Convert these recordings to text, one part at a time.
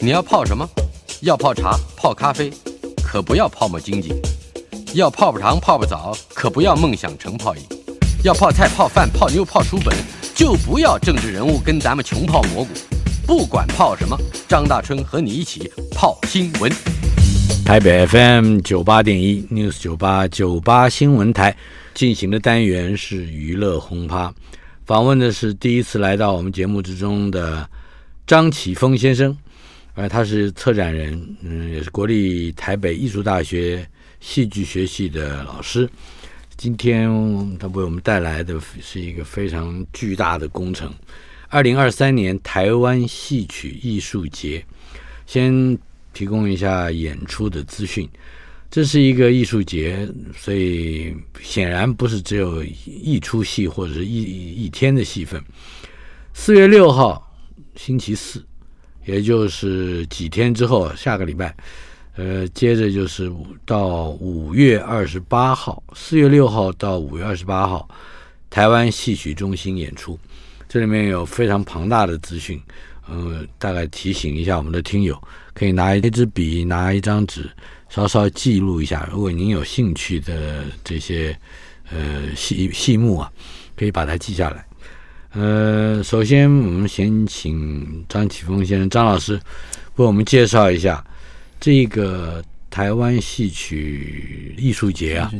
你要泡什么？要泡茶、泡咖啡，可不要泡沫经济；要泡泡糖、泡泡澡，可不要梦想成泡影；要泡菜、泡饭、泡妞、泡书本，就不要政治人物跟咱们穷泡蘑菇。不管泡什么，张大春和你一起泡新闻。台北 FM 九八点一 News 九八九八新闻台进行的单元是娱乐轰趴，访问的是第一次来到我们节目之中的张启峰先生。呃，他是策展人，嗯，也是国立台北艺术大学戏剧学系的老师。今天他为我们带来的是一个非常巨大的工程——二零二三年台湾戏曲艺术节。先提供一下演出的资讯。这是一个艺术节，所以显然不是只有一出戏或者是一一天的戏份。四月六号，星期四。也就是几天之后，下个礼拜，呃，接着就是到五月二十八号，四月六号到五月二十八号，台湾戏曲中心演出，这里面有非常庞大的资讯，呃，大概提醒一下我们的听友，可以拿一支笔，拿一张纸，稍稍记录一下。如果您有兴趣的这些呃戏戏目啊，可以把它记下来。呃，首先我们先请张启峰先生张老师为我们介绍一下这个台湾戏曲艺术节啊。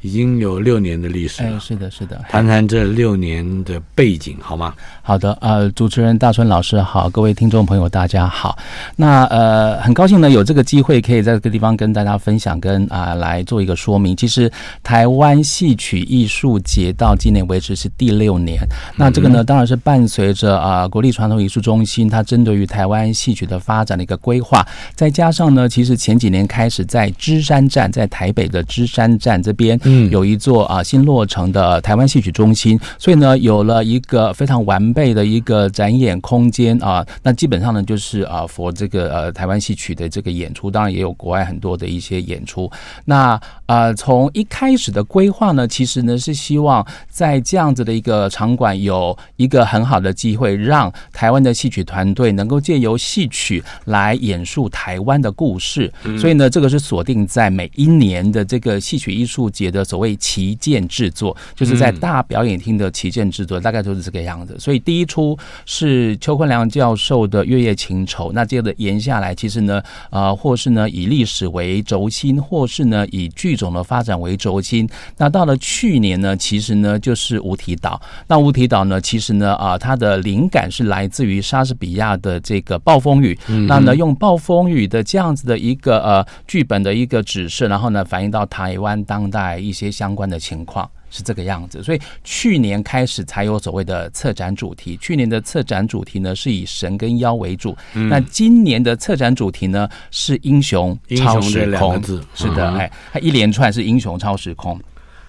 已经有六年的历史了。哎，是的，是的。谈谈这六年的背景好吗？好的，呃，主持人大春老师好，各位听众朋友大家好。那呃，很高兴呢有这个机会可以在这个地方跟大家分享，跟啊、呃、来做一个说明。其实台湾戏曲艺术节到今年为止是第六年。那这个呢，当然是伴随着啊、呃、国立传统艺术中心它针对于台湾戏曲的发展的一个规划，再加上呢，其实前几年开始在芝山站，在台北的芝山站这边。有一座啊新落成的台湾戏曲中心，所以呢有了一个非常完备的一个展演空间啊。那基本上呢就是啊，for 这个呃台湾戏曲的这个演出，当然也有国外很多的一些演出。那啊从一开始的规划呢，其实呢是希望在这样子的一个场馆有一个很好的机会，让台湾的戏曲团队能够借由戏曲来演述台湾的故事。所以呢这个是锁定在每一年的这个戏曲艺术节的。所谓旗舰制作，就是在大表演厅的旗舰制作，大概就是这个样子。所以第一出是邱坤良教授的《月夜情仇》，那接着延下来，其实呢，呃，或是呢以历史为轴心，或是呢以剧种的发展为轴心。那到了去年呢，其实呢就是无题岛。那无题岛呢，其实呢啊，它的灵感是来自于莎士比亚的这个《暴风雨》。那呢用《暴风雨》的这样子的一个呃剧本的一个指示，然后呢反映到台湾当代一。一些相关的情况是这个样子，所以去年开始才有所谓的策展主题。去年的策展主题呢是以神跟妖为主，嗯、那今年的策展主题呢是英雄超时空。字是的，哎、嗯，它一连串是英雄超时空。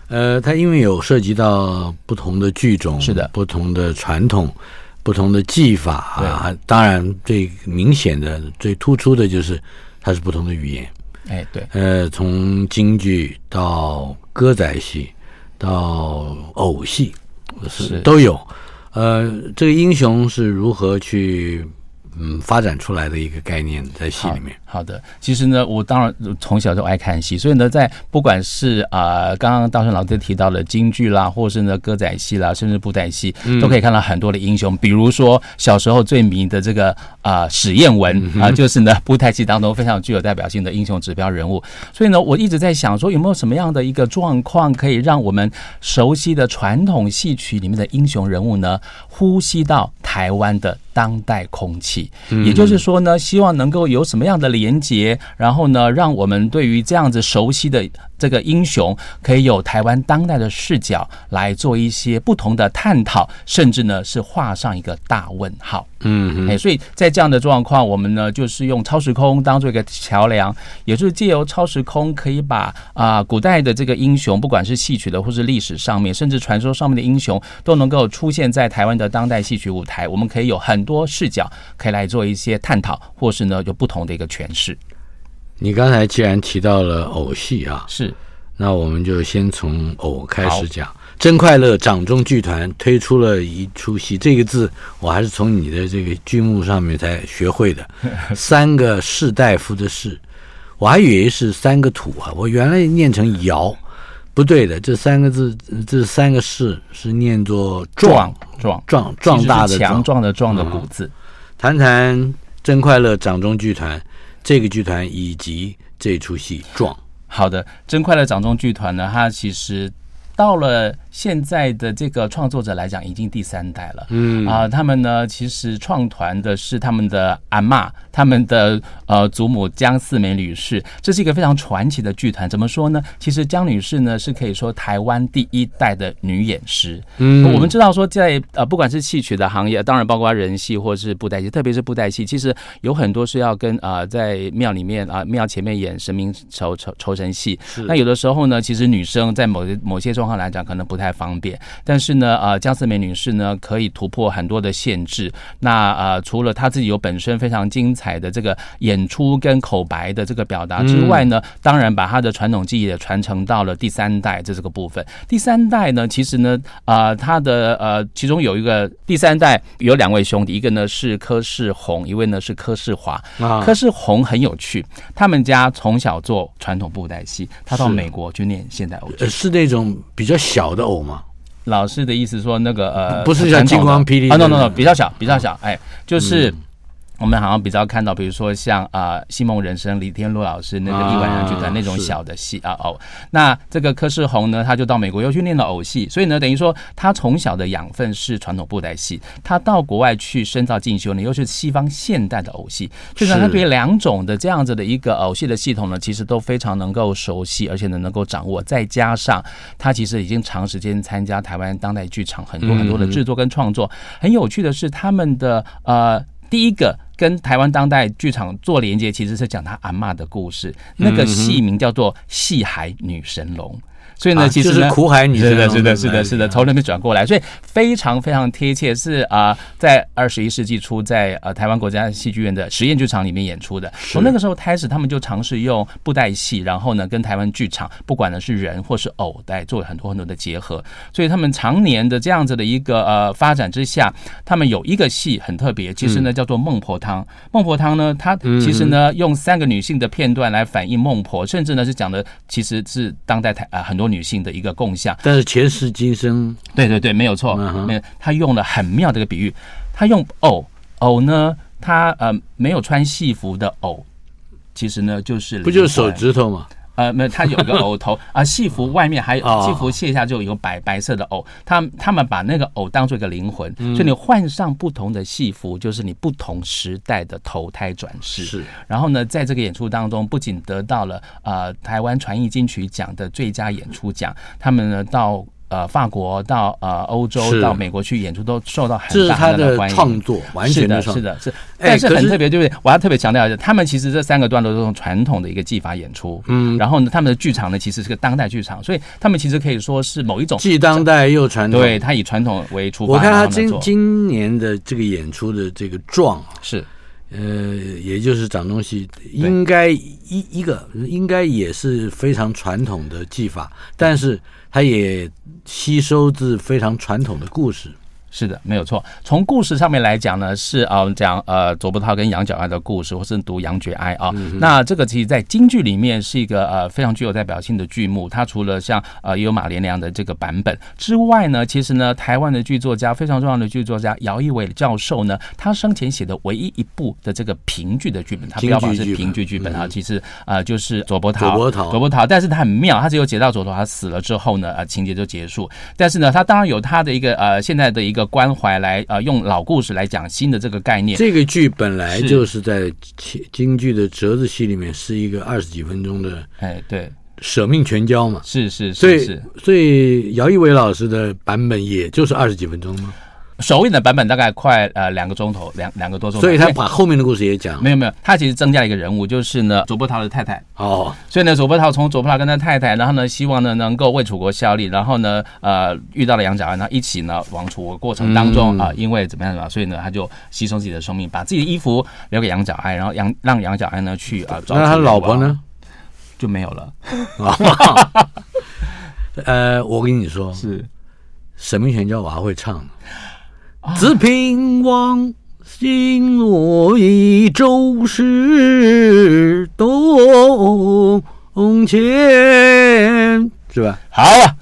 呃，它因为有涉及到不同的剧种，是的，不同的传统，不同的技法啊。当然，最明显的、最突出的就是它是不同的语言。哎，对，呃，从京剧到歌仔戏到偶戏是都有，呃，这个英雄是如何去嗯发展出来的一个概念在戏里面？好的，其实呢，我当然从小就爱看戏，所以呢，在不管是啊、呃，刚刚大顺老师提到的京剧啦，或是呢歌仔戏啦，甚至布袋戏，都可以看到很多的英雄。嗯、比如说小时候最迷的这个啊、呃、史艳文啊、呃，就是呢布袋戏当中非常具有代表性的英雄指标人物。所以呢，我一直在想说，有没有什么样的一个状况，可以让我们熟悉的传统戏曲里面的英雄人物呢，呼吸到台湾的当代空气？嗯、也就是说呢，希望能够有什么样的连接，然后呢，让我们对于这样子熟悉的这个英雄，可以有台湾当代的视角来做一些不同的探讨，甚至呢是画上一个大问号。嗯，哎，所以在这样的状况，我们呢就是用超时空当做一个桥梁，也就是借由超时空，可以把啊古代的这个英雄，不管是戏曲的或是历史上面，甚至传说上面的英雄，都能够出现在台湾的当代戏曲舞台。我们可以有很多视角，可以来做一些探讨，或是呢有不同的一个诠释。你刚才既然提到了偶戏啊，是，那我们就先从偶开始讲。真快乐掌中剧团推出了一出戏，这个字我还是从你的这个剧目上面才学会的。三个士大夫的士，我还以为是三个土啊，我原来念成窑，不对的，这三个字，这三个士是念作壮壮壮壮大的强壮的壮的古字。谈谈真快乐掌中剧团这个剧团以及这出戏壮。好的，真快乐掌中剧团呢，它其实到了。现在的这个创作者来讲，已经第三代了。嗯啊、呃，他们呢，其实创团的是他们的阿妈，他们的呃祖母江四梅女士，这是一个非常传奇的剧团。怎么说呢？其实江女士呢，是可以说台湾第一代的女演师。嗯，我们知道说在，在呃不管是戏曲的行业，当然包括人戏或是布袋戏，特别是布袋戏，其实有很多是要跟啊、呃、在庙里面啊庙、呃、前面演神明酬酬酬神戏。那有的时候呢，其实女生在某些某些状况来讲，可能不太。方便，但是呢，呃，江思梅女士呢，可以突破很多的限制。那呃，除了她自己有本身非常精彩的这个演出跟口白的这个表达之外呢，嗯、当然把她的传统技艺也传承到了第三代这这个部分。第三代呢，其实呢，呃，她的呃，其中有一个第三代有两位兄弟，一个呢是柯世宏，一位呢是柯世华。啊，柯世宏很有趣，他们家从小做传统布袋戏，他到美国去念现代偶剧，是那种比较小的偶。老师的意思说，那个呃，不是像金光霹雳啊，no no no，比较小，比较小，哎，就是。我们好像比较看到，比如说像啊《戏梦人生》李天禄老师那个一晚上剧团那种小的戏啊哦。那这个柯世宏呢，他就到美国又去练了偶戏，所以呢，等于说他从小的养分是传统布袋戏，他到国外去深造进修呢，又是西方现代的偶戏，所以呢，他对两种的这样子的一个偶戏的系统呢，其实都非常能够熟悉，而且呢能够掌握。再加上他其实已经长时间参加台湾当代剧场很多很多的制作跟创作。很有趣的是，他们的呃第一个。跟台湾当代剧场做连接，其实是讲他阿妈的故事。那个戏名叫做《戏海女神龙》。所以呢，其实是苦海女神龙，是的，是的，是的，是的，从那边转过来，所以非常非常贴切，是啊，在二十一世纪初，在呃台湾国家戏剧院的实验剧场里面演出的。从那个时候开始，他们就尝试用布袋戏，然后呢，跟台湾剧场，不管呢是人或是偶来做很多很多的结合。所以他们常年的这样子的一个呃发展之下，他们有一个戏很特别，其实呢叫做《孟婆汤》。孟婆汤呢，它其实呢用三个女性的片段来反映孟婆，甚至呢是讲的其实是当代台啊很多。女性的一个共享，但是前世今生，对对对，没有错，没有。他用了很妙的一个比喻，他用偶偶呢，他呃没有穿戏服的偶，其实呢就是不就是手指头吗？呃，没有，它有一个偶头啊，戏服外面还有戏服卸下就有白白色的偶，他他们把那个偶当做一个灵魂，所以你换上不同的戏服，就是你不同时代的投胎转世。是，然后呢，在这个演出当中，不仅得到了呃台湾传艺金曲奖的最佳演出奖，他们呢到。呃，法国到呃欧洲到美国去演出都受到很大的欢迎。创作完全的是的，是，但是很特别，对不对？我要特别强调一下，他们其实这三个段落都是用传统的一个技法演出，嗯，然后呢，他们的剧场呢其实是个当代剧场，所以他们其实可以说是某一种既当代又传统，对，他以传统为出发。我看他今今年的这个演出的这个状是，呃，也就是长东西，应该一一个应该也是非常传统的技法，但是。它也吸收自非常传统的故事。是的，没有错。从故事上面来讲呢，是啊，讲呃左伯涛跟杨角哀的故事，或是读杨角哀啊。嗯、那这个其实，在京剧里面是一个呃非常具有代表性的剧目。它除了像呃也有马连良的这个版本之外呢，其实呢，台湾的剧作家非常重要的剧作家姚一伟教授呢，他生前写的唯一一部的这个评剧的剧本，他标榜是评剧剧本啊。其实啊、呃，就是左伯涛，左伯涛，左伯涛。但是他很妙，他只有写到左伯涛他死了之后呢，呃，情节就结束。但是呢，他当然有他的一个呃现在的一个。关怀来呃，用老故事来讲新的这个概念。这个剧本来就是在京剧的折子戏里面是一个二十几分钟的，哎，对，舍命全交嘛，是是是是。所以姚一伟老师的版本也就是二十几分钟吗？首映的版本大概快呃两个钟头，两两个多钟头，所以他把后面的故事也讲。没有没有，他其实增加了一个人物，就是呢左伯涛的太太。哦，所以呢左伯涛从左伯涛跟他太太，然后呢希望呢能够为楚国效力，然后呢呃遇到了杨角安，然后一起呢往楚国过程当中啊、嗯呃，因为怎么样嘛，所以呢他就牺牲自己的生命，把自己的衣服留给杨角安，然后杨让杨角安呢去啊找。那他老婆呢就没有了。呃，我跟你说是。沈明权叫娃会唱的，自平王星落一周是东前，是吧？好啊，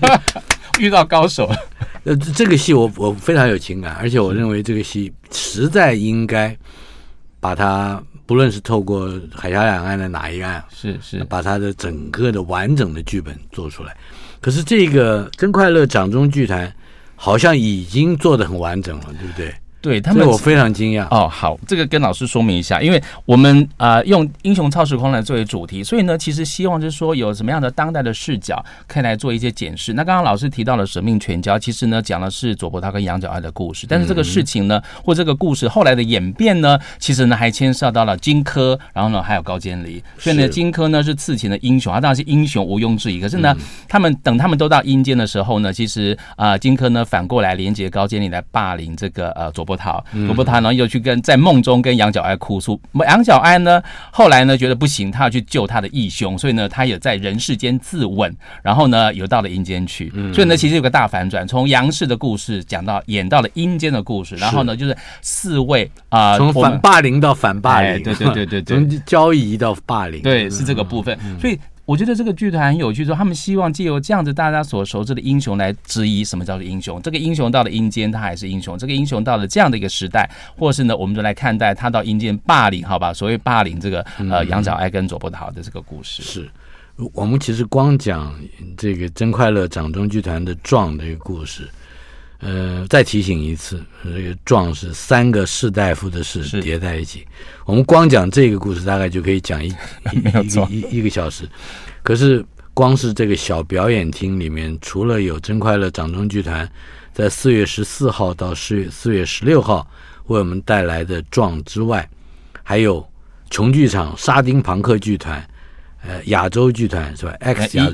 遇到高手了。呃，这个戏我我非常有情感，而且我认为这个戏实在应该把它，不论是透过海峡两岸的哪一岸，是是，把它的整个的完整的剧本做出来。可是这个真快乐掌中剧团好像已经做的很完整了，对不对？对他们，我非常惊讶哦。好，这个跟老师说明一下，因为我们啊、呃、用英雄超时空来作为主题，所以呢，其实希望就是说有什么样的当代的视角可以来做一些检视。那刚刚老师提到了舍命全交，其实呢讲的是左伯桃跟杨角爱的故事，但是这个事情呢，嗯、或这个故事后来的演变呢，其实呢还牵涉到了荆轲，然后呢还有高渐离。所以呢，荆轲呢是刺秦的英雄，他当然是英雄毋庸置疑。可是呢，嗯、他们等他们都到阴间的时候呢，其实啊荆轲呢反过来连接高渐离来霸凌这个呃左伯桃，罗伯桃。他呢又去跟在梦中跟杨角安哭诉，杨角安呢后来呢觉得不行，他要去救他的义兄，所以呢他也在人世间自刎，然后呢游到了阴间去，所以呢其实有个大反转，从杨氏的故事讲到演到了阴间的故事，然后呢就是四位啊从反霸凌到反霸凌，对对对对对，从交易到霸凌，对是这个部分，所以。我觉得这个剧团很有趣，说他们希望借由这样子大家所熟知的英雄来质疑什么叫做英雄。这个英雄到了阴间，他还是英雄；这个英雄到了这样的一个时代，或是呢，我们就来看待他到阴间霸凌，好吧？所谓霸凌这个呃杨角爱跟左伯桃的这个故事，是我们其实光讲这个真快乐掌中剧团的壮的一个故事。呃，再提醒一次，这个“壮”是三个士大夫的“士”叠在一起。我们光讲这个故事，大概就可以讲一 一一一个小时。可是，光是这个小表演厅里面，除了有真快乐掌中剧团在四月十四号到四月四月十六号为我们带来的“壮”之外，还有琼剧场沙丁庞克剧团。呃，亚洲剧团是吧？X 亚洲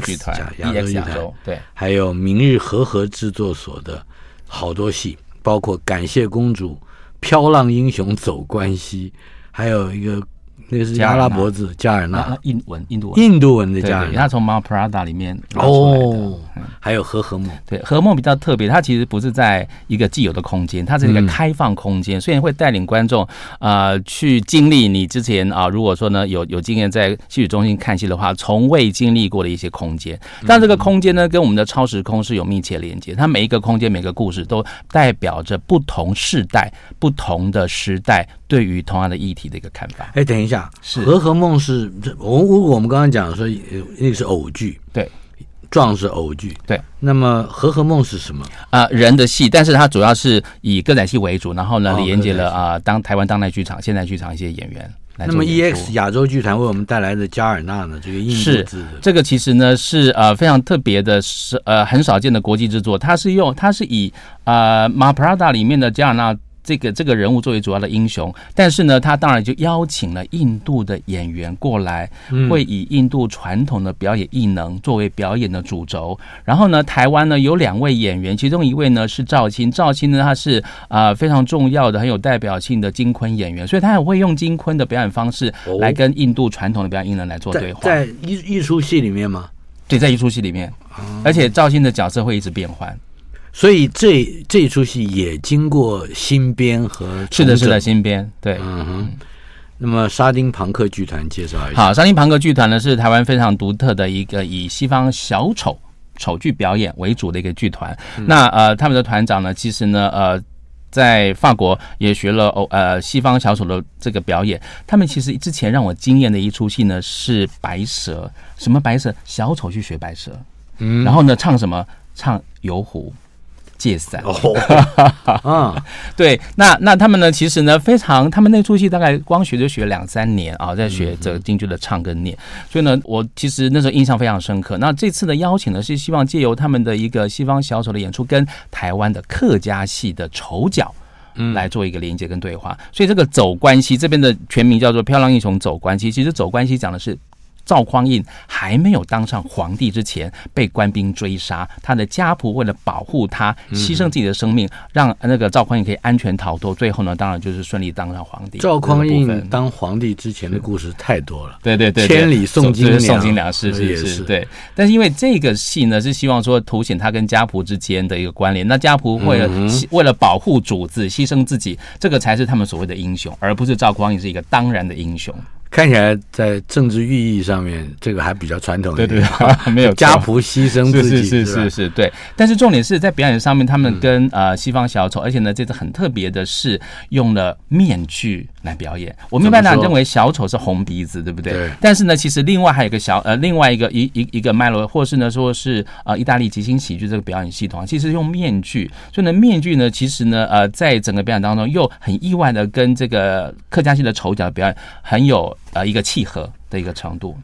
剧团，亚洲剧团对，还有明日和和制作所的好多戏，包括《感谢公主》《飘浪英雄走关西》，还有一个。那个是阿拉伯字加尔纳，印文，印度文，印度文的加尔纳，他从《马普拉达》里面哦，还有和和梦，对，和梦比较特别，它其实不是在一个既有的空间，它是一个开放空间，虽然会带领观众呃去经历你之前啊，如果说呢有有经验在戏曲中心看戏的话，从未经历过的一些空间，但这个空间呢跟我们的超时空是有密切连接，它每一个空间每个故事都代表着不同世代、不同的时代对于同样的议题的一个看法。哎，等一下。是和和梦是我如果我们刚刚讲说那个是偶剧，对，壮是偶剧，对。那么和和梦是什么啊、呃？人的戏，但是它主要是以歌仔戏为主，然后呢连接了啊、呃、当台湾当代剧场、现代剧场一些演员。那么 EX 亚洲剧团为我们带来的加尔纳呢？这个印是这个其实呢是呃非常特别的，是呃很少见的国际制作，它是用它是以呃马普拉达里面的加尔纳。这个这个人物作为主要的英雄，但是呢，他当然就邀请了印度的演员过来，会以印度传统的表演艺能作为表演的主轴。然后呢，台湾呢有两位演员，其中一位呢是赵青，赵青呢他是啊、呃、非常重要的、很有代表性的金昆演员，所以他也会用金昆的表演方式来跟印度传统的表演艺能来做对话。在一一出戏里面吗？对，在一出戏里面，而且赵青的角色会一直变换。所以这这一出戏也经过新编和是的，是的，新编对，嗯哼。那么沙丁庞克剧团介绍一下。好，沙丁庞克剧团呢是台湾非常独特的一个以西方小丑丑剧表演为主的一个剧团。嗯、那呃，他们的团长呢，其实呢呃，在法国也学了哦呃西方小丑的这个表演。他们其实之前让我惊艳的一出戏呢是白蛇，什么白蛇？小丑去学白蛇，嗯，然后呢唱什么？唱游湖。借伞哦，嗯，对，那那他们呢？其实呢，非常，他们那出戏大概光学就学两三年啊，在学这个京剧的唱跟念，所以呢，我其实那时候印象非常深刻。那这次的邀请呢，是希望借由他们的一个西方小丑的演出，跟台湾的客家戏的丑角，嗯，来做一个连接跟对话。所以这个走关系这边的全名叫做《漂亮英雄走关系》，其实走关系讲的是赵匡胤还没有当上皇帝之前，被官兵追杀，他的家仆为了保护他，牺牲自己的生命，让那个赵匡胤可以安全逃脱。最后呢，当然就是顺利当上皇帝。赵匡胤当皇帝之前的故事太多了，对对对，千里送金两，送金两是是是，对。但是因为这个戏呢，是希望说凸显他跟家仆之间的一个关联。那家仆为了为了保护主子，牺牲自己，这个才是他们所谓的英雄，而不是赵匡胤是一个当然的英雄。看起来在政治寓意上面，这个还比较传统一点。对对，没有家仆牺牲自己，是是是是，对。但是重点是在表演上面，他们跟呃西方小丑，而且呢，这次很特别的是用了面具来表演。我们一般呢认为小丑是红鼻子，对不对？对。但是呢，其实另外还有一个小呃，另外一个一一一个脉络，或是呢说是呃意大利即兴喜剧这个表演系统，其实用面具。所以呢，面具呢，其实呢呃，在整个表演当中又很意外的跟这个客家戏的丑角表演很有。呃，一个契合的一个程度。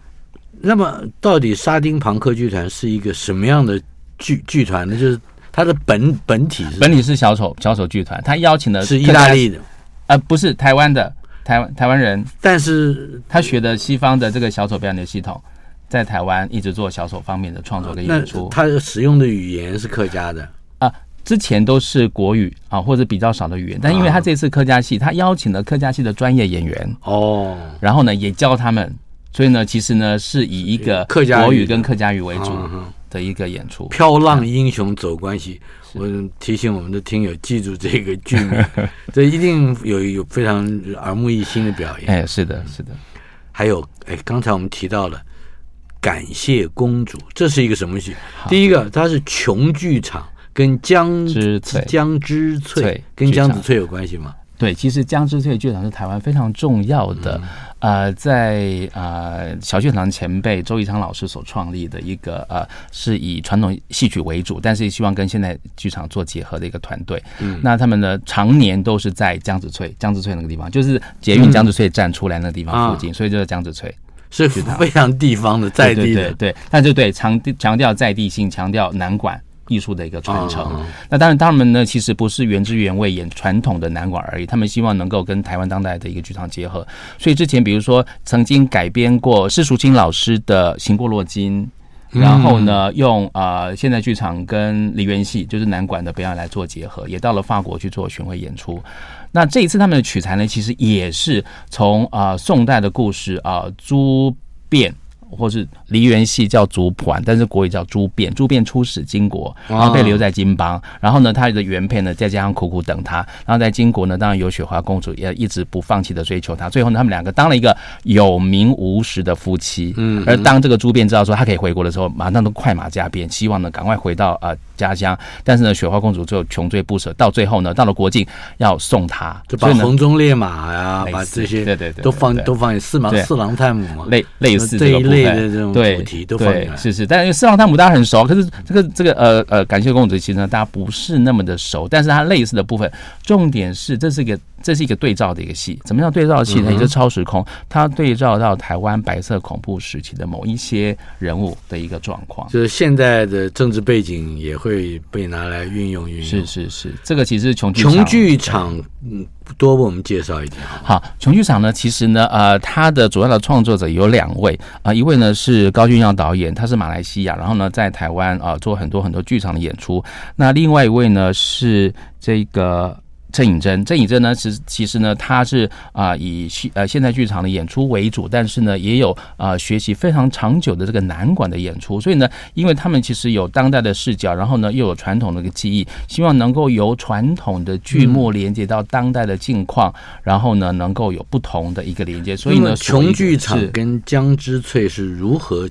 那么，到底沙丁庞克剧团是一个什么样的剧剧团呢？就是它的本本体是本体是小丑小丑剧团，他邀请的是意大利的，呃，不是台湾的台湾台湾人，但是他学的西方的这个小丑表演的系统，在台湾一直做小丑方面的创作跟演出。他使用的语言是客家的啊。之前都是国语啊，或者比较少的语言，但因为他这次客家戏，他邀请了客家戏的专业演员哦，然后呢也教他们，所以呢其实呢是以一个客家国语跟客家语为主的一个演出。飘浪英雄走关系，我提醒我们的听友记住这个剧名，这一定有有非常耳目一新的表演。哎，是的，是的。还有哎，刚才我们提到了感谢公主，这是一个什么戏？第一个，它是琼剧场。跟江之翠，江之翠跟江子翠有关系吗？对，其实江之翠剧场是台湾非常重要的，嗯、呃，在呃小剧场前辈周一昌老师所创立的一个呃，是以传统戏曲为主，但是希望跟现代剧场做结合的一个团队。嗯，那他们呢，常年都是在江子翠，江子翠那个地方，就是捷运江子翠站出来那个地方附近，嗯、所以就是江子翠是非常地方的在地的，对，对，对，对，但是对强强调在地性，强调南管。艺术的一个传承，那当然，他们呢，其实不是原汁原味演传统的南管而已，他们希望能够跟台湾当代的一个剧场结合。所以之前，比如说曾经改编过施淑清老师的《行过洛金》，然后呢，用呃现代剧场跟梨园戏，就是南管的表演来做结合，也到了法国去做巡回演出。那这一次他们的取材呢，其实也是从啊、呃、宋代的故事啊朱变。或是梨园戏叫竹盘，但是国语叫朱变。朱变出使金国，然后被留在金邦。然后呢，他的原配呢，再加上苦苦等他。然后在金国呢，当然有雪花公主，也一直不放弃的追求他。最后呢，他们两个当了一个有名无实的夫妻。嗯。而当这个朱变知道说他可以回国的时候，马上都快马加鞭，希望呢赶快回到呃家乡。但是呢，雪花公主最后穷追不舍，到最后呢，到了国境要送他，就把红鬃烈马呀，把这些对对对都放都放四郎四郎探母嘛，类类似这个。的这种主题都放对，是是，但是四郎探母大家很熟，可是这个这个呃呃，感谢公主其实呢，大家不是那么的熟，但是它类似的部分，重点是这是一个这是一个对照的一个戏，怎么样对照戏呢？也就是超时空，它对照到台湾白色恐怖时期的某一些人物的一个状况，就是现在的政治背景也会被拿来运用运用。是是是，这个其实琼琼剧场，嗯。多为我们介绍一点好，琼剧场呢，其实呢，呃，它的主要的创作者有两位啊、一位呢是高俊耀导演，他是马来西亚，然后呢在台湾啊、做很多很多剧场的演出。那另外一位呢是这个。郑颖珍，郑颖珍呢，其实其实呢，他是啊、呃、以现呃现代剧场的演出为主，但是呢，也有啊、呃、学习非常长久的这个南管的演出，所以呢，因为他们其实有当代的视角，然后呢又有传统的一个记忆，希望能够由传统的剧目连接到当代的境况，嗯、然后呢能够有不同的一个连接。所以呢，琼剧场跟江之翠是如何？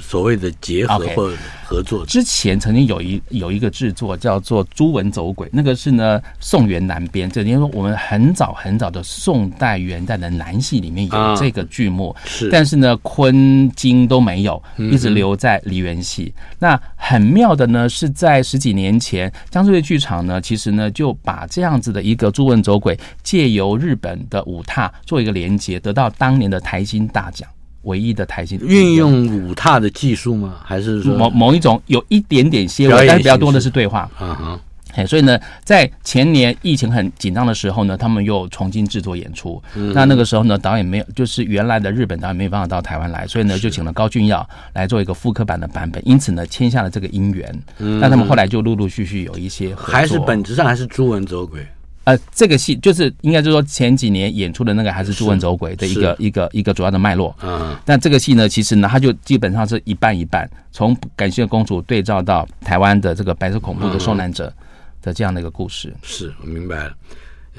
所谓的结合或合作，之前曾经有一有一个制作叫做《朱文走鬼》，那个是呢宋元南编，就因为说我们很早很早的宋代元代的南戏里面有这个剧目，是，但是呢昆京都没有，一直留在梨园戏。那很妙的呢，是在十几年前，江苏的剧场呢，其实呢就把这样子的一个《朱文走鬼》借由日本的舞踏做一个连接，得到当年的台新大奖。唯一的台戏运用舞踏的技术吗？还是说某某一种有一点点些微，但是比较多的是对话。嗯哼，哎，所以呢，在前年疫情很紧张的时候呢，他们又重新制作演出。嗯、那那个时候呢，导演没有，就是原来的日本导演没有办法到台湾来，所以呢，就请了高俊耀来做一个复刻版的版本。因此呢，签下了这个姻缘。嗯，那他们后来就陆陆续续有一些合作，还是本质上还是朱文走鬼。呃，这个戏就是应该就是说前几年演出的那个还是朱文走鬼的一个一个一个主要的脉络。嗯，那这个戏呢，其实呢，它就基本上是一半一半，从感谢公主对照到台湾的这个白色恐怖的受难者。嗯的这样的一个故事，是我明白了。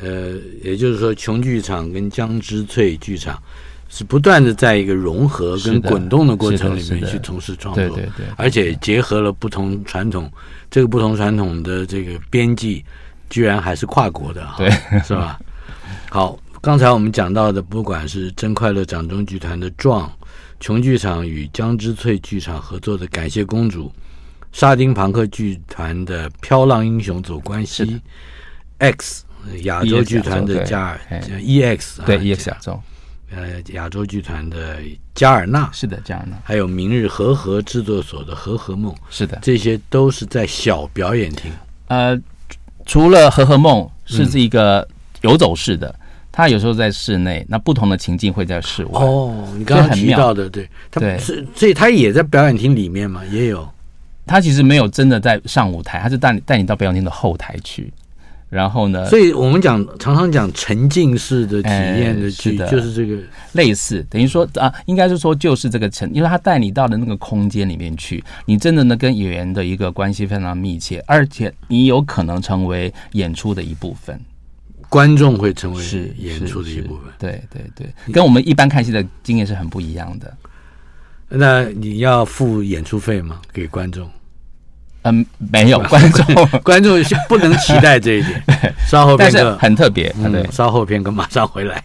呃，也就是说，琼剧场跟江之翠剧场是不断的在一个融合跟滚动的过程里面去从事创作，对对对，而且结合了不同传统，这个不同传统的这个编辑，居然还是跨国的，对，是吧？好，刚才我们讲到的，不管是真快乐掌中剧团的《壮》，琼剧场与江之翠剧场合作的《感谢公主》。沙丁庞克剧团的《飘浪英雄走关西》，X 亚洲剧团的加尔 EX 对 EX 亚洲，呃亚洲剧团的加尔纳。是的加尔纳，还有明日和合制作所的和和梦。是的，这些都是在小表演厅。呃，除了和和梦是这一个游走式的，它有时候在室内，那不同的情境会在室外。哦，你刚刚提到的，对，它是所以它也在表演厅里面嘛，也有。他其实没有真的在上舞台，他是带你带你到表演厅的后台去，然后呢，所以我们讲常常讲沉浸式的体验的剧，哎、就是这个。类似，等于说啊，应该是说就是这个沉，因为他带你到了那个空间里面去，你真的呢跟演员的一个关系非常密切，而且你有可能成为演出的一部分，观众会成为是。演出的一部分，对对对，跟我们一般看戏的经验是很不一样的。那你要付演出费吗？给观众？嗯，没有 观众，观众不能期待这一点。稍后片刻，很特别。嗯，稍后片刻马上回来。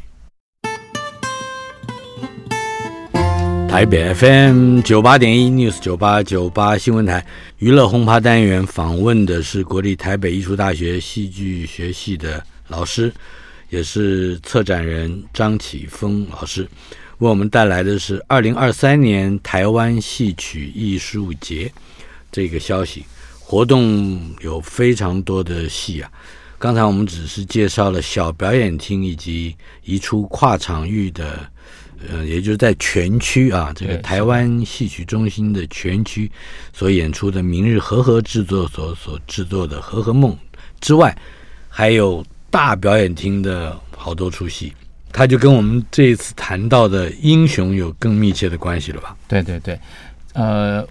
台北 FM 九八点一 News 九八九八新闻台娱乐轰趴单元访问的是国立台北艺术大学戏剧学系的老师，也是策展人张启峰老师。为我们带来的是二零二三年台湾戏曲艺术节这个消息，活动有非常多的戏啊。刚才我们只是介绍了小表演厅以及一出跨场域的，呃，也就是在全区啊，这个台湾戏曲中心的全区所演出的明日和合制作所所制作的《和和梦》之外，还有大表演厅的好多出戏。它就跟我们这一次谈到的英雄有更密切的关系了吧？对对对，呃，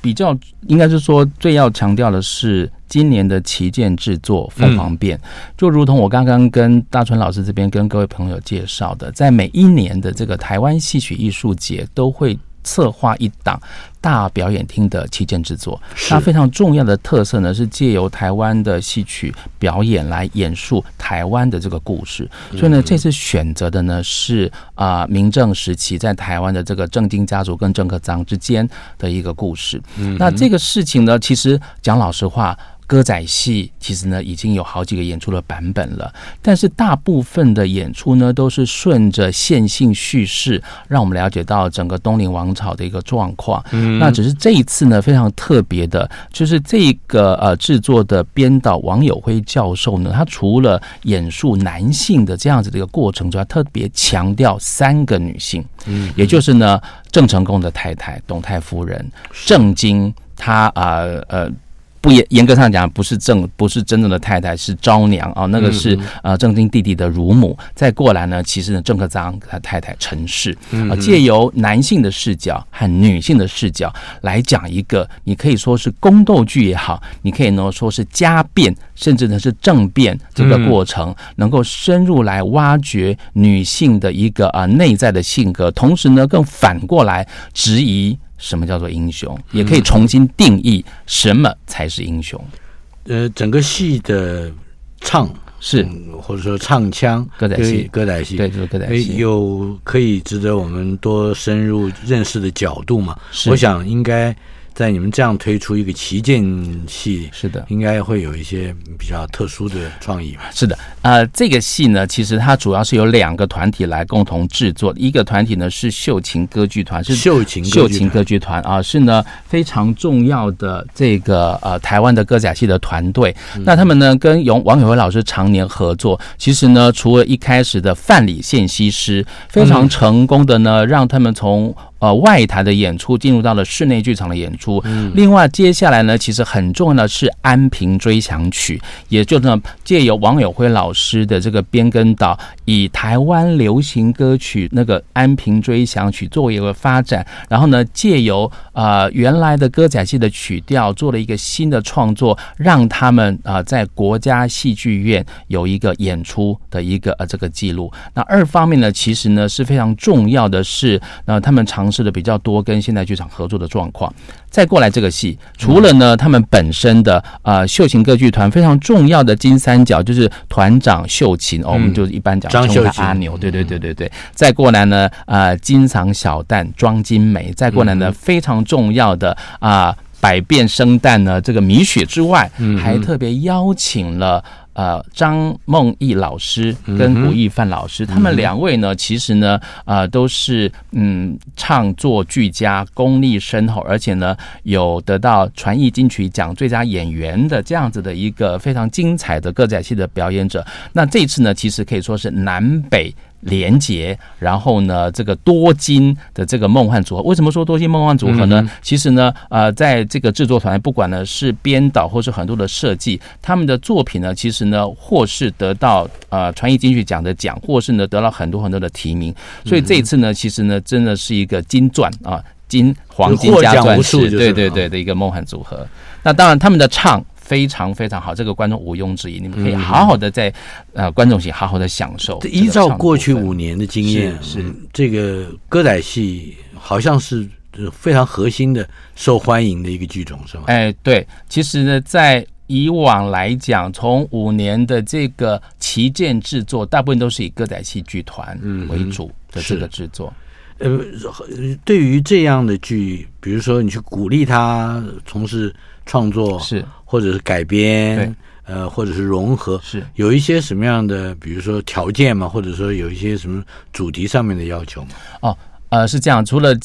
比较应该是说最要强调的是今年的旗舰制作《凤凰变》，就如同我刚刚跟大春老师这边跟各位朋友介绍的，在每一年的这个台湾戏曲艺术节都会。策划一档大表演厅的旗舰制作，它非常重要的特色呢，是借由台湾的戏曲表演来演述台湾的这个故事。所以呢，这次选择的呢是啊、呃，明正时期在台湾的这个郑经家族跟郑克臧之间的一个故事。那这个事情呢，其实讲老实话。歌仔戏其实呢已经有好几个演出的版本了，但是大部分的演出呢都是顺着线性叙事，让我们了解到整个东林王朝的一个状况。嗯，那只是这一次呢非常特别的，就是这个呃制作的编导王友辉教授呢，他除了演述男性的这样子的一个过程之外，特别强调三个女性，嗯，也就是呢郑成功的太太董太夫人，郑经他啊呃。呃不严严格上讲，不是正不是真正的太太，是昭娘啊、哦，那个是呃郑经弟弟的乳母。再过来呢，其实呢郑克臧他太太陈氏啊，借由男性的视角和女性的视角来讲一个，你可以说是宫斗剧也好，你可以呢说是家变，甚至呢是政变这个过程，能够深入来挖掘女性的一个啊内在的性格，同时呢更反过来质疑。什么叫做英雄？也可以重新定义什么才是英雄。呃，整个戏的唱是、嗯，或者说唱腔，歌仔戏，歌仔戏，对，就是歌仔戏，有可以值得我们多深入认识的角度嘛？我想应该在你们这样推出一个旗舰戏，是的，应该会有一些比较特殊的创意吧。是的，呃，这个戏呢，其实它主要是由两个团体来共同制作，一个团体呢是秀琴歌剧团，是秀琴秀琴歌剧团啊，是呢非常重要的这个呃台湾的歌仔戏的团队。嗯、那他们呢跟永王有辉老师常年合作，其实呢除了一开始的范蠡献西施，非常成功的呢、嗯、让他们从。呃，外台的演出进入到了室内剧场的演出。嗯，另外接下来呢，其实很重要的是《安平追想曲》，也就是呢借由王友辉老师的这个编跟导，以台湾流行歌曲那个《安平追想曲》作为一个发展，然后呢借由呃原来的歌仔戏的曲调做了一个新的创作，让他们啊、呃、在国家戏剧院有一个演出的一个呃这个记录。那二方面呢，其实呢是非常重要的是，呃他们尝试的比较多跟现代剧场合作的状况，再过来这个戏，除了呢他们本身的呃秀琴歌剧团非常重要的金三角就是团长秀琴，哦，我们就是一般讲张秀琴阿牛，对对对对对。再过来呢呃金嗓小旦庄金梅，再过来呢非常重要的啊、呃、百变生旦呢这个米雪之外，还特别邀请了。呃，张梦艺老师跟吴亦范老师，嗯、他们两位呢，其实呢，呃，都是嗯，唱作俱佳，功力深厚，而且呢，有得到传艺金曲奖最佳演员的这样子的一个非常精彩的歌仔戏的表演者。那这次呢，其实可以说是南北。连结，然后呢，这个多金的这个梦幻组合，为什么说多金梦幻组合呢？嗯、其实呢，呃，在这个制作团，不管呢是编导或是很多的设计，他们的作品呢，其实呢，或是得到呃传艺金曲奖的奖，或是呢得到很多很多的提名。所以这一次呢，其实呢，真的是一个金钻啊，金黄金加钻石，对对对的一个梦幻组合。那当然，他们的唱。非常非常好，这个观众毋庸置疑。你们可以好好的在、嗯、呃观众席好好的享受。依照过去五年的经验，是，是这个歌仔戏好像是非常核心的、受欢迎的一个剧种，是吗？哎，对，其实呢，在以往来讲，从五年的这个旗舰制作，大部分都是以歌仔戏剧团为主的这个制作。呃，对于这样的剧，比如说你去鼓励他从事。创作是，或者是改编，呃，或者是融合，是有一些什么样的，比如说条件嘛，或者说有一些什么主题上面的要求吗？哦，呃，是这样，除了。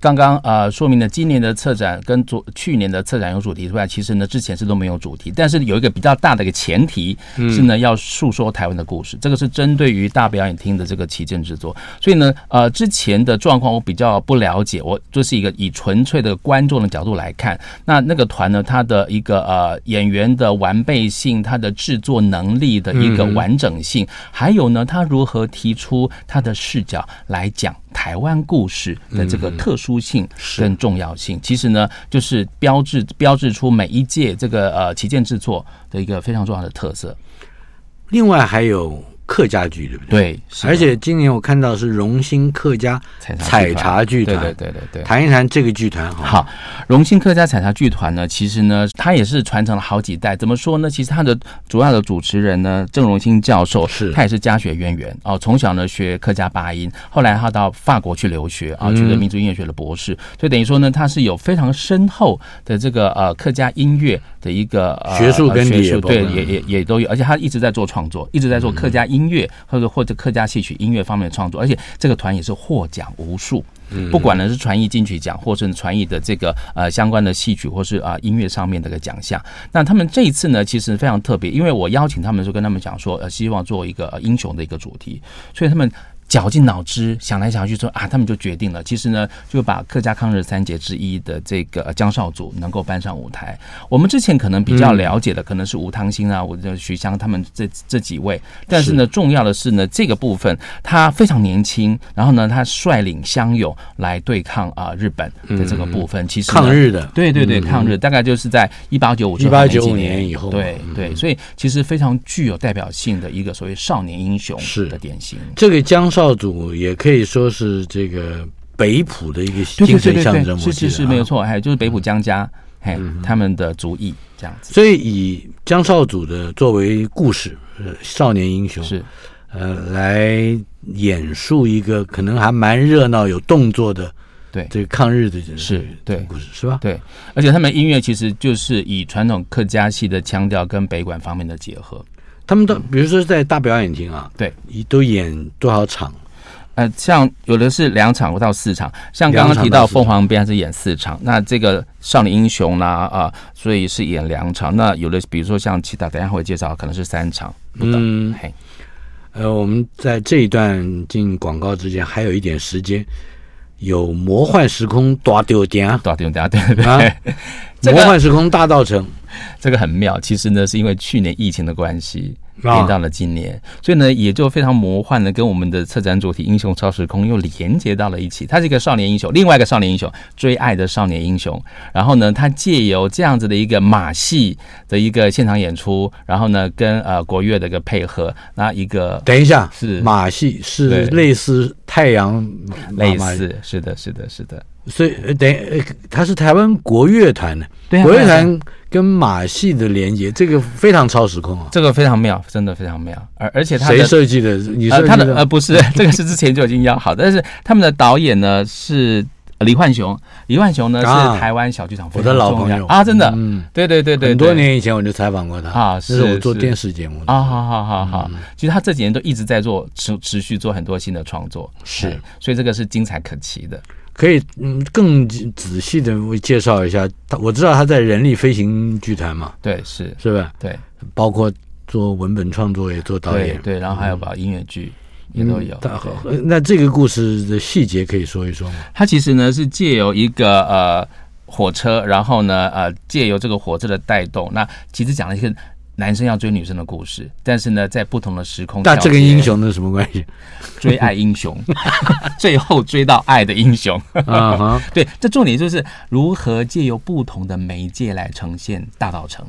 刚刚呃说明了今年的策展跟昨去年的策展有主题之外，其实呢之前是都没有主题，但是有一个比较大的一个前提是呢要诉说台湾的故事，这个是针对于大表演厅的这个旗舰制作，所以呢呃之前的状况我比较不了解，我这是一个以纯粹的观众的角度来看，那那个团呢它的一个呃演员的完备性，它的制作能力的一个完整性，还有呢他如何提出他的视角来讲。台湾故事的这个特殊性跟重要性，其实呢，就是标志标志出每一届这个呃旗舰制作的一个非常重要的特色。另外还有。客家剧对不对？对，而且今年我看到是荣兴客家采茶剧团，对对对对对。谈一谈这个剧团好。好，荣兴客家采茶剧团呢，其实呢，它也是传承了好几代。怎么说呢？其实它的主要的主持人呢，郑荣兴教授是，他也是家学渊源哦，从小呢学客家八音，后来他到法国去留学啊，取得民族音乐学的博士，所以等于说呢，他是有非常深厚的这个呃客家音乐的一个呃学术跟学术，对，也也也都有，而且他一直在做创作，一直在做客家音。音乐或者或者客家戏曲音乐方面的创作，而且这个团也是获奖无数。不管呢是传艺金曲奖，或是传艺的这个呃相关的戏曲，或是啊音乐上面的一个奖项。那他们这一次呢，其实非常特别，因为我邀请他们就跟他们讲说，呃，希望做一个英雄的一个主题，所以他们。绞尽脑汁想来想去，说啊，他们就决定了。其实呢，就把客家抗日三杰之一的这个江少祖能够搬上舞台。我们之前可能比较了解的，可能是吴汤兴啊，或者许湘他们这这几位。但是呢，重要的是呢，这个部分他非常年轻，然后呢，他率领乡勇来对抗啊日本的这个部分。其实抗日的，对对对，抗日大概就是在一八九五一八九五年以后。对对，所以其实非常具有代表性的一个所谓少年英雄的典型。这个姜绍。少主也可以说是这个北埔的一个精神象征，是是是没有错，还有就是北埔江家，哎，他们的族裔这样子。所以以江少主的作为故事，少年英雄是呃来演述一个可能还蛮热闹有动作的对，这个抗日的是对故事是吧？对，而且他们音乐其实就是以传统客家戏的腔调跟北管方面的结合。他们都比如说在大表演厅啊，对，都演多少场？呃，像有的是两场到四场，像刚刚提到凤凰边是演四场，那这个少年英雄呢啊、呃，所以是演两场。那有的比如说像其他，等一下会介绍，可能是三场不等。嗯，嘿，呃，我们在这一段进广告之前还有一点时间，有魔幻时空大丢点，大丢点，对对对，啊、魔幻时空大稻埕，这个很妙。其实呢，是因为去年疫情的关系。变到了今年，哦，所以呢，也就非常魔幻的跟我们的策展主题《英雄超时空》又连接到了一起。他是一个少年英雄，另外一个少年英雄追爱的少年英雄。然后呢，他借由这样子的一个马戏的一个现场演出，然后呢，跟呃国乐的一个配合，那一个等一下是马戏是类似太阳类似是的是的是的。所以等于他是台湾国乐团的，对啊，国乐团。跟马戏的连接，这个非常超时空啊！这个非常妙，真的非常妙。而而且他谁设计的？你设计的？呃、他的呃不是，这个是之前就已经要好的。但是他们的导演呢是李焕雄，李焕雄呢是台湾小剧场我的老朋友啊，真的，嗯，对对对对，很多年以前我就采访过他啊，是我做电视节目啊，好好好好。其实他这几年都一直在做持持续做很多新的创作，是，所以这个是精彩可期的。可以嗯更仔细的介绍一下他，我知道他在人力飞行剧团嘛，对，是是吧？对，包括做文本创作也做导演，对，对，然后还有把音乐剧也都有。嗯、那这个故事的细节可以说一说吗？它其实呢是借由一个呃火车，然后呢呃借由这个火车的带动，那其实讲了一个。男生要追女生的故事，但是呢，在不同的时空。那这跟英雄的什么关系？追爱英雄，最后追到爱的英雄。对，这重点就是如何借由不同的媒介来呈现大稻埕。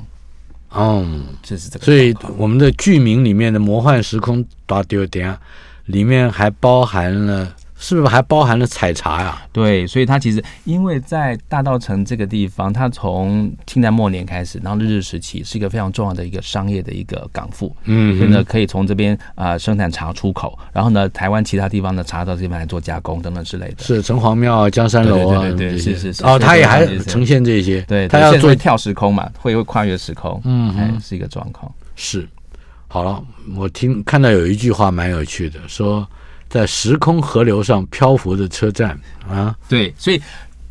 哦，这是这个。所以我们的剧名里面的魔幻时空大稻埕，里面还包含了。是不是还包含了采茶呀？对，所以它其实因为在大道城这个地方，它从清代末年开始，然后日治时期是一个非常重要的一个商业的一个港埠，嗯，所以呢可以从这边啊、呃、生产茶出口，然后呢台湾其他地方的茶到这边来做加工等等之类的。是城隍庙、江山楼啊，对对，对对，是是是。哦，它也还呈现这些，对，它要做跳时空嘛，会会跨越时空，嗯，哎，是一个状况。是，好了，我听看到有一句话蛮有趣的，说。在时空河流上漂浮的车站啊，对，所以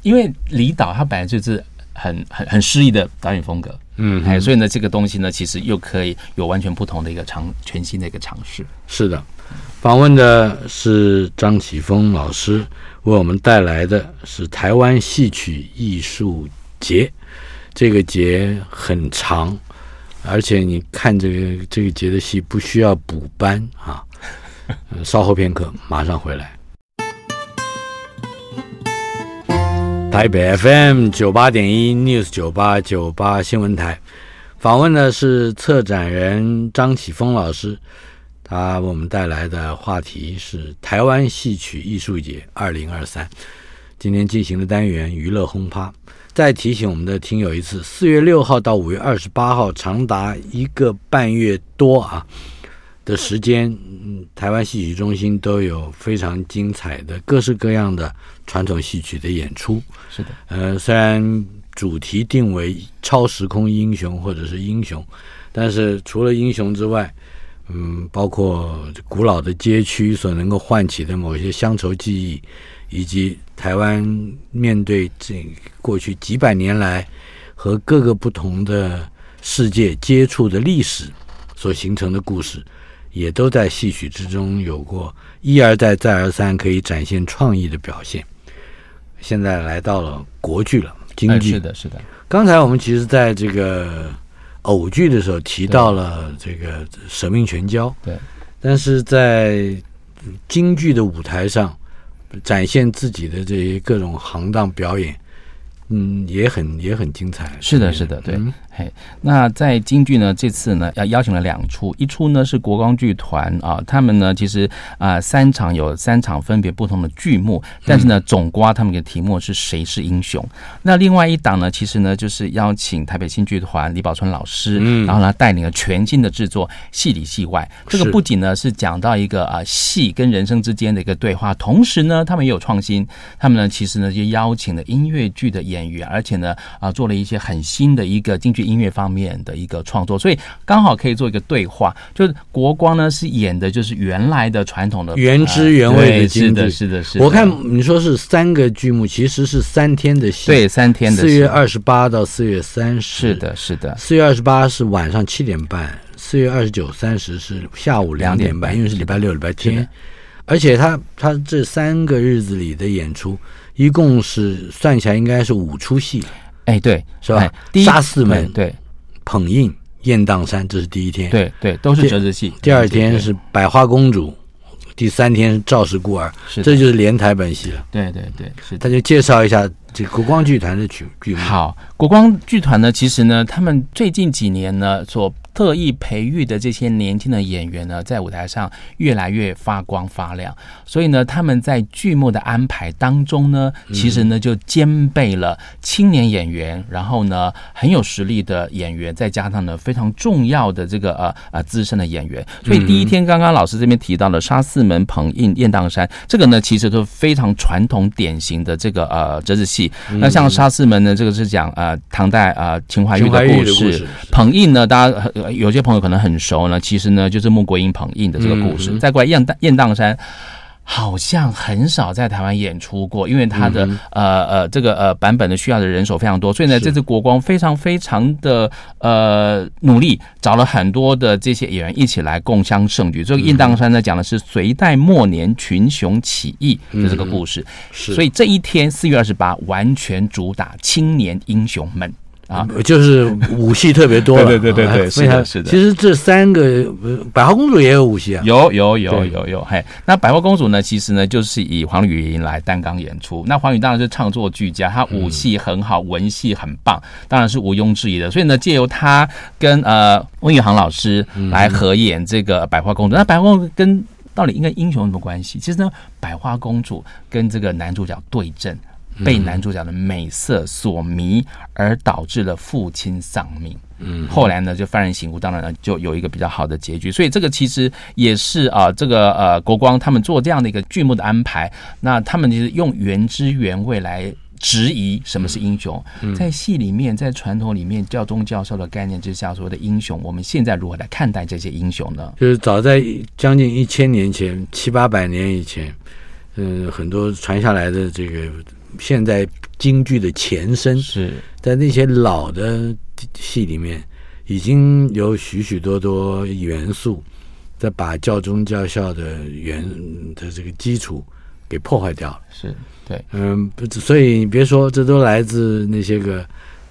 因为李导他本来就是很很很诗意的导演风格，嗯，哎，所以呢，这个东西呢，其实又可以有完全不同的一个尝全新的一个尝试。是的，访问的是张启峰老师，为我们带来的是台湾戏曲艺术节，这个节很长，而且你看这个这个节的戏不需要补班啊。稍后片刻，马上回来。台北 FM 九八点一 News 九八九八新闻台，访问的是策展人张启峰老师，他为我们带来的话题是台湾戏曲艺术节二零二三。今天进行的单元娱乐轰趴，再提醒我们的听友一次：四月六号到五月二十八号，长达一个半月多啊。的时间，嗯，台湾戏曲中心都有非常精彩的各式各样的传统戏曲的演出。是的，呃，虽然主题定为超时空英雄或者是英雄，但是除了英雄之外，嗯，包括古老的街区所能够唤起的某些乡愁记忆，以及台湾面对这过去几百年来和各个不同的世界接触的历史所形成的故事。也都在戏曲之中有过一而再再而三可以展现创意的表现。现在来到了国剧了，京剧。是的，是的。刚才我们其实在这个偶剧的时候提到了这个《舍命全交》，对。但是在京剧的舞台上展现自己的这些各种行当表演，嗯，也很也很精彩。是的，是的，对。嘿，那在京剧呢，这次呢要邀请了两出，一出呢是国光剧团啊，他们呢其实啊、呃、三场有三场分别不同的剧目，但是呢总瓜他们的题目是谁是英雄？那另外一档呢，其实呢就是邀请台北新剧团李宝春老师，嗯，然后呢带领了全新的制作，戏里戏外。这个不仅呢是讲到一个啊戏跟人生之间的一个对话，同时呢他们也有创新，他们呢其实呢就邀请了音乐剧的演员，而且呢啊做了一些很新的一个京剧音乐方面的一个创作，所以刚好可以做一个对话。就是国光呢是演的就是原来的传统的原汁原味的京剧，是的，是的，是的。我看你说是三个剧目，其实是三天的戏，对，三天的。四月二十八到四月三十，是的，是的。四月二十八是晚上七点半，四月二十九、三十是下午两点半，因为是礼拜六、礼拜天。而且他他这三个日子里的演出，一共是算起来应该是五出戏。哎，对，是吧？第一杀四门，对，捧印、雁荡山，这是第一天。对对，都是折子戏。第二天是百花公主，第三天是赵氏孤儿，这就是连台本戏了。对对对，是。他就介绍一下这国光剧团的剧剧目。好，国光剧团呢，其实呢，他们最近几年呢，所特意培育的这些年轻的演员呢，在舞台上越来越发光发亮。所以呢，他们在剧目的安排当中呢，其实呢就兼备了青年演员，然后呢很有实力的演员，再加上呢非常重要的这个呃呃资深的演员。所以第一天刚刚老师这边提到了沙四门》《捧印》《雁荡山》，这个呢其实都非常传统典型的这个呃折子戏。那像《沙四门》呢，这个是讲呃唐代呃秦怀玉的故事，《捧印》呢，大家。有些朋友可能很熟呢，其实呢就是穆桂英捧印的这个故事。再过来雁荡雁荡山，好像很少在台湾演出过，因为他的呃呃这个呃版本的需要的人手非常多，所以呢这次国光非常非常的呃努力，找了很多的这些演员一起来共襄盛举。这个印当山呢讲的是隋代末年群雄起义的这个故事，所以这一天四月二十八完全主打青年英雄们。啊，就是武戏特别多，对对对对对，是的，是的。其实这三个百花公主也有武戏啊，有有有有有。嘿，那百花公主呢，其实呢就是以黄雨莹来担纲演出。那黄雨当然是唱作俱佳，她武戏很好，文戏很棒，当然是毋庸置疑的。所以呢，借由她跟呃温宇航老师来合演这个百花公主。那百花公主跟到底应该英雄有什么关系？其实呢，百花公主跟这个男主角对阵。被男主角的美色所迷，而导致了父亲丧命。嗯，后来呢，就幡然醒悟，当然了，就有一个比较好的结局。所以这个其实也是啊，这个呃，国光他们做这样的一个剧目的安排。那他们就是用原汁原味来质疑什么是英雄。在戏里面，在传统里面，教宗教授的概念之下，所谓的英雄，我们现在如何来看待这些英雄呢？就是早在将近一千年前，七八百年以前，嗯，很多传下来的这个。现在京剧的前身是在那些老的戏里面，已经有许许多多元素在把教宗教校的原的这个基础给破坏掉了。是对，嗯，所以你别说，这都来自那些个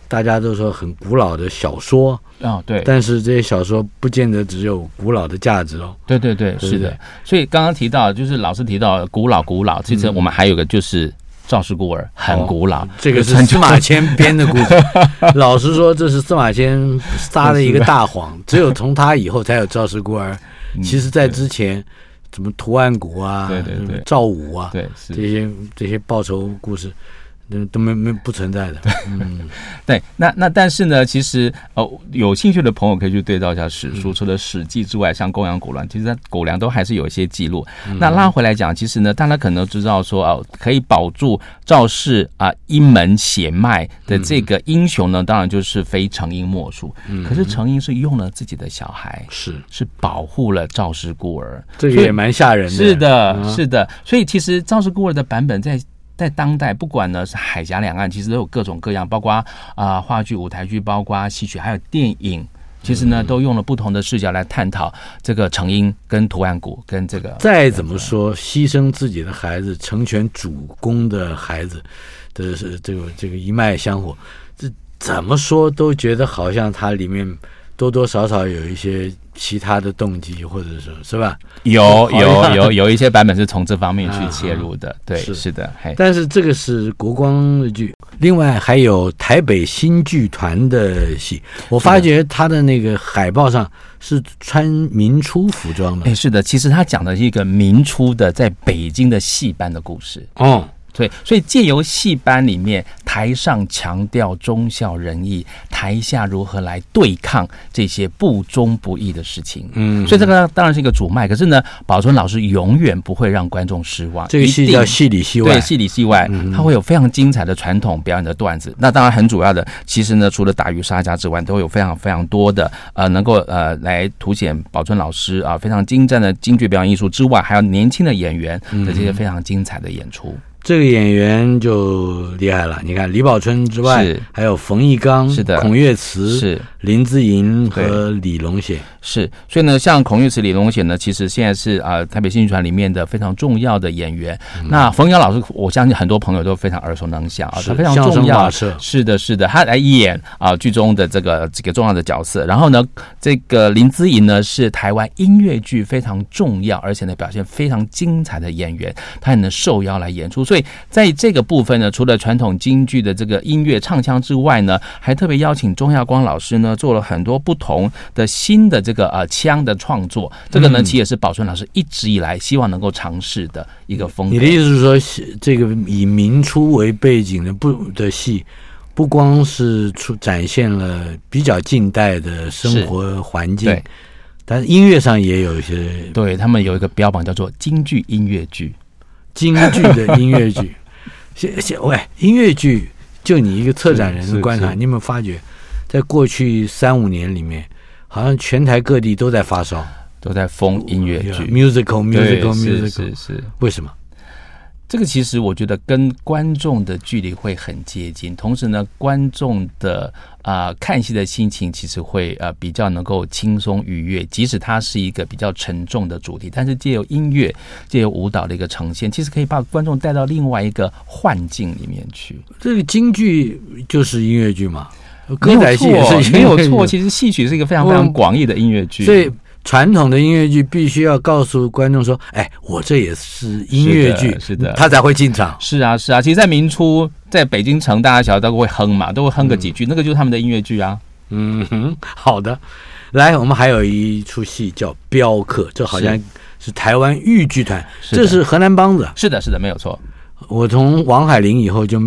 大家都说很古老的小说啊、哦。对，但是这些小说不见得只有古老的价值哦。对对对，是的。所以刚刚提到，就是老师提到古老古老，其实我们还有个就是。赵氏孤儿很古老，哦，这个 是司马迁编的故事。老实说，这是司马迁撒了一个 大谎，只有从他以后才有赵氏孤儿。其实，在之前，什么图案谷啊，对对对，赵武啊，对这些这些报仇故事。都没没不存在的，嗯，对，那那但是呢，其实哦，有兴趣的朋友可以去对照一下史书，除了《史记》之外，像《公羊谷梁》，其实《它狗粮》都还是有一些记录。那拉回来讲，其实呢，大家可能知道说哦，可以保住赵氏啊一门血脉的这个英雄呢，当然就是非程婴莫属。可是程婴是用了自己的小孩，是是保护了赵氏孤儿，这个也蛮吓人的。是的，是的。所以其实赵氏孤儿的版本在。在当代，不管呢是海峡两岸，其实都有各种各样，包括啊话剧、舞台剧，包括戏曲，还有电影，其实呢都用了不同的视角来探讨这个成因跟图案谷跟这个。再怎么说，牺牲自己的孩子，成全主公的孩子的是这个这个一脉相火，这怎么说都觉得好像它里面多多少少有一些其他的动机，或者说是吧？有有有有一些版本是从这方面去切入的，啊、对，是，是的。但是这个是国光日剧，另外还有台北新剧团的戏，我发觉他的那个海报上是穿民初服装的。哎，是的，其实他讲的是一个民初的在北京的戏班的故事。哦。对，所以借由戏班里面，台上强调忠孝仁义，台下如何来对抗这些不忠不义的事情。嗯，所以这个当然是一个主脉。可是呢，宝春老师永远不会让观众失望。这个戏叫戏里戏外，对，戏里戏外，他会有非常精彩的传统表演的段子。那当然很主要的，其实呢，除了打鱼杀家之外，都有非常非常多的呃，能够呃来凸显宝春老师啊非常精湛的京剧表演艺术之外，还有年轻的演员的这些非常精彩的演出。这个演员就厉害了，你看李宝春之外，还有冯一刚、是的。孔月慈、是林志颖和李龙显。是，所以呢，像孔玉慈、李龙显呢，其实现在是啊、呃、台北新剧团里面的非常重要的演员。嗯、那冯瑶老师，我相信很多朋友都非常耳熟能详啊，他非常重要。是的，是的，他来演啊剧中的这个几个重要的角色。然后呢，这个林志颖呢是台湾音乐剧非常重要，而且呢表现非常精彩的演员，他也能受邀来演出。所以在这个部分呢，除了传统京剧的这个音乐唱腔之外呢，还特别邀请钟耀光老师呢做了很多不同的新的。这个呃腔的创作，这个呢其实也是宝春老师一直以来希望能够尝试的一个风格。你的意思是说，这个以明初为背景的不的戏，不光是出展现了比较近代的生活环境，但是音乐上也有一些。对，他们有一个标榜叫做京剧音乐剧，京剧的音乐剧。谢谢喂，音乐剧就你一个策展人的观察，你有没有发觉，在过去三五年里面？好像全台各地都在发烧，都在疯音乐剧，musical，musical，musical，是是。为什么？这个其实我觉得跟观众的距离会很接近，同时呢，观众的啊、呃、看戏的心情其实会呃比较能够轻松愉悦，即使它是一个比较沉重的主题，但是借由音乐、借由舞蹈的一个呈现，其实可以把观众带到另外一个幻境里面去。这个京剧就是音乐剧嘛？歌仔戏也是没有错，其实戏曲是一个非常非常广义的音乐剧。所以传统的音乐剧必须要告诉观众说：“哎，我这也是音乐剧，是的，他才会进场。”是啊，是啊。其实，在明初，在北京城，大家小孩都会哼嘛，都会哼个几句，那个就是他们的音乐剧啊。嗯哼，好的。来，我们还有一出戏叫《镖客》，这好像是台湾豫剧团，这是河南梆子。是的，是的，没有错。我从王海林以后就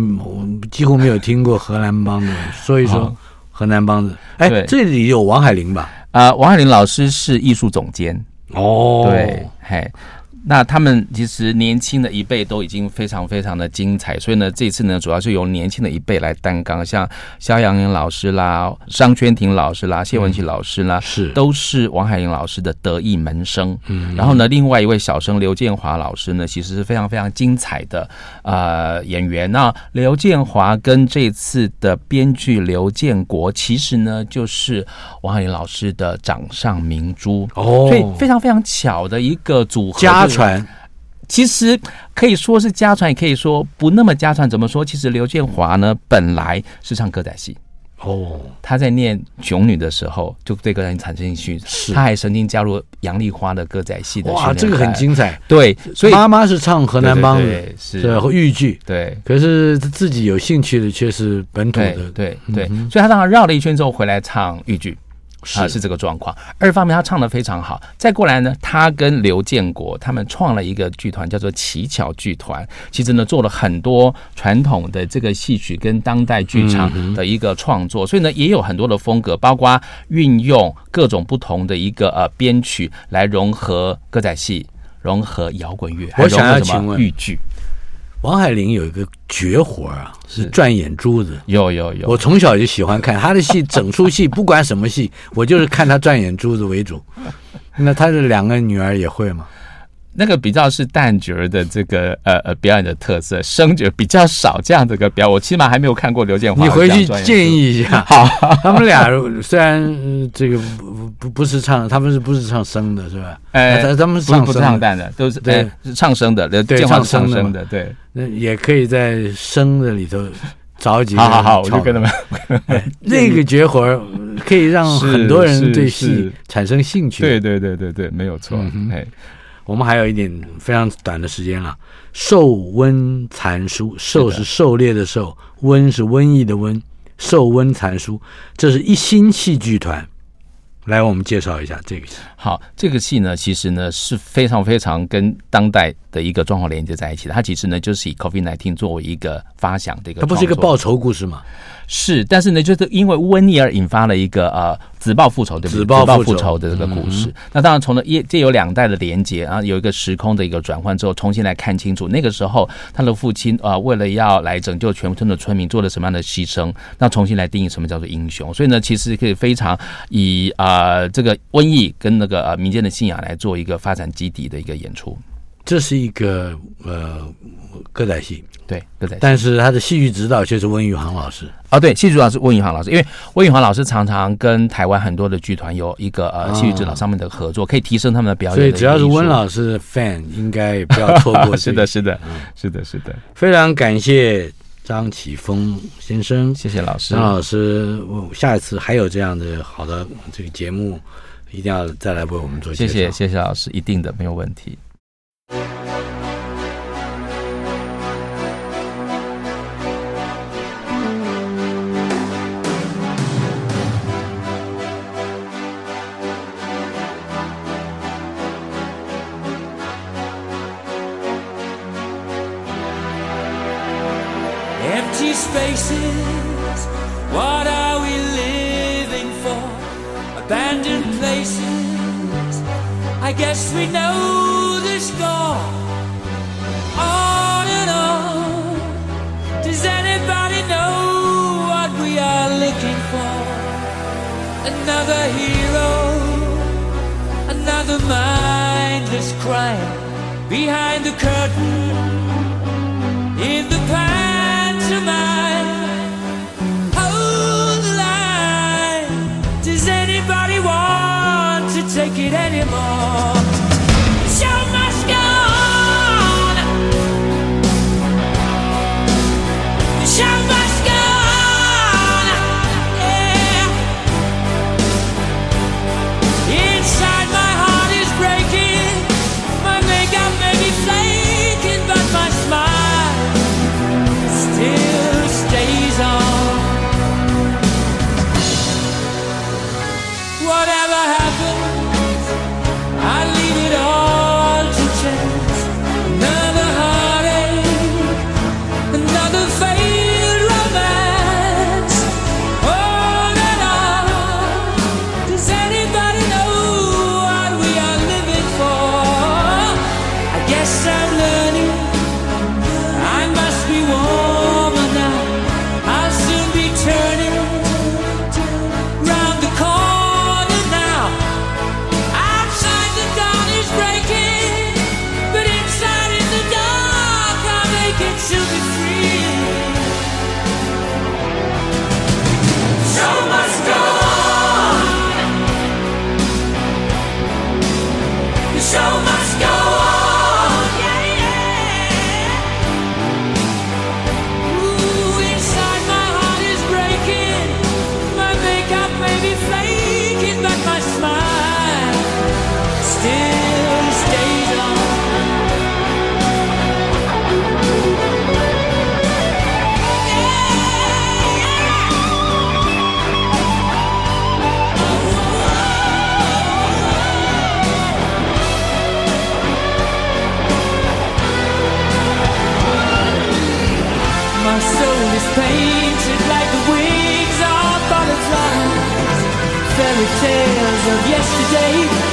几乎没有听过河南梆子，所以说河南梆子。哎，这里有王海林吧？啊、呃，王海林老师是艺术总监。哦，对，嘿。那他们其实年轻的一辈都已经非常非常的精彩，所以呢，这次呢，主要是由年轻的一辈来担纲，像肖阳英老师啦、商圈婷老师啦、谢文琪老师啦，是都是王海英老师的得意门生。嗯，然后呢，另外一位小生刘建华老师呢，其实是非常非常精彩的呃演员。那刘建华跟这次的编剧刘建国，其实呢，就是王海英老师的掌上明珠哦，所以非常非常巧的一个组合。家传，其实可以说是家传，也可以说不那么家传。怎么说？其实刘建华呢，本来是唱歌仔戏哦。他在念囧女的时候，就对歌仔戏产生兴趣。是，他还曾经加入杨丽花的歌仔戏的。哇，这个很精彩。对，所以妈妈是唱河南梆子，是和豫剧。对，可是自己有兴趣的却是本土的。对对，所以他当然绕了一圈之后回来唱豫剧。啊，是这个状况。二方面，他唱的非常好。再过来呢，他跟刘建国他们创了一个剧团，叫做奇巧剧团。其实呢，做了很多传统的这个戏曲跟当代剧场的一个创作，所以呢，也有很多的风格，包括运用各种不同的一个呃编曲来融合歌仔戏，融合摇滚乐，还融合什么豫剧。王海玲有一个绝活啊，是转眼珠子。有有有，我从小就喜欢看他的戏，整出戏不管什么戏，我就是看他转眼珠子为主。那他的两个女儿也会吗？那个比较是旦角的这个呃呃表演的特色，生角比较少这样的一个表，我起码还没有看过刘建华。你回去建议一下。好，他们俩虽然这个不不不是唱，他们是不是唱生的，是吧？哎，他们是唱不是唱旦的，都是对唱生的。刘建华唱生的，对。那也可以在生的里头找几个，好好好，我就跟他们。那个绝活可以让很多人对戏产生兴趣。对对对对对，没有错。嗯、嘿我们还有一点非常短的时间了。狩瘟残书，狩是狩猎的狩，瘟是瘟疫的瘟。狩瘟残书，这是一星戏剧团。来，我们介绍一下这个戏。好，这个戏呢，其实呢是非常非常跟当代的一个状况连接在一起的。它其实呢就是以 COVID-19 作为一个发想的一个。它不是一个报仇故事吗？是，但是呢，就是因为瘟疫而引发了一个呃子报复仇对不对子报复仇的这个故事。嗯、那当然，从了一这有两代的连接然后，有一个时空的一个转换之后，重新来看清楚那个时候他的父亲啊、呃，为了要来拯救全村的村民，做了什么样的牺牲？那重新来定义什么叫做英雄。所以呢，其实可以非常以啊、呃、这个瘟疫跟那个呃民间的信仰来做一个发展基底的一个演出。这是一个呃歌仔戏。对，歌仔戏，但是他的戏剧指导却是温宇航老师。哦，对，戏剧指导是温宇航老师，因为温宇航老师常常跟台湾很多的剧团有一个呃戏剧指导上面的合作，可以提升他们的表演。所以只要是温老师的 fan，应该不要错过。是的，是的，是的，是的。非常感谢张启峰先生，谢谢老师。张老师，我下一次还有这样的好的这个节目，一定要再来为我们做。谢谢，谢谢老师，一定的没有问题。of yesterday.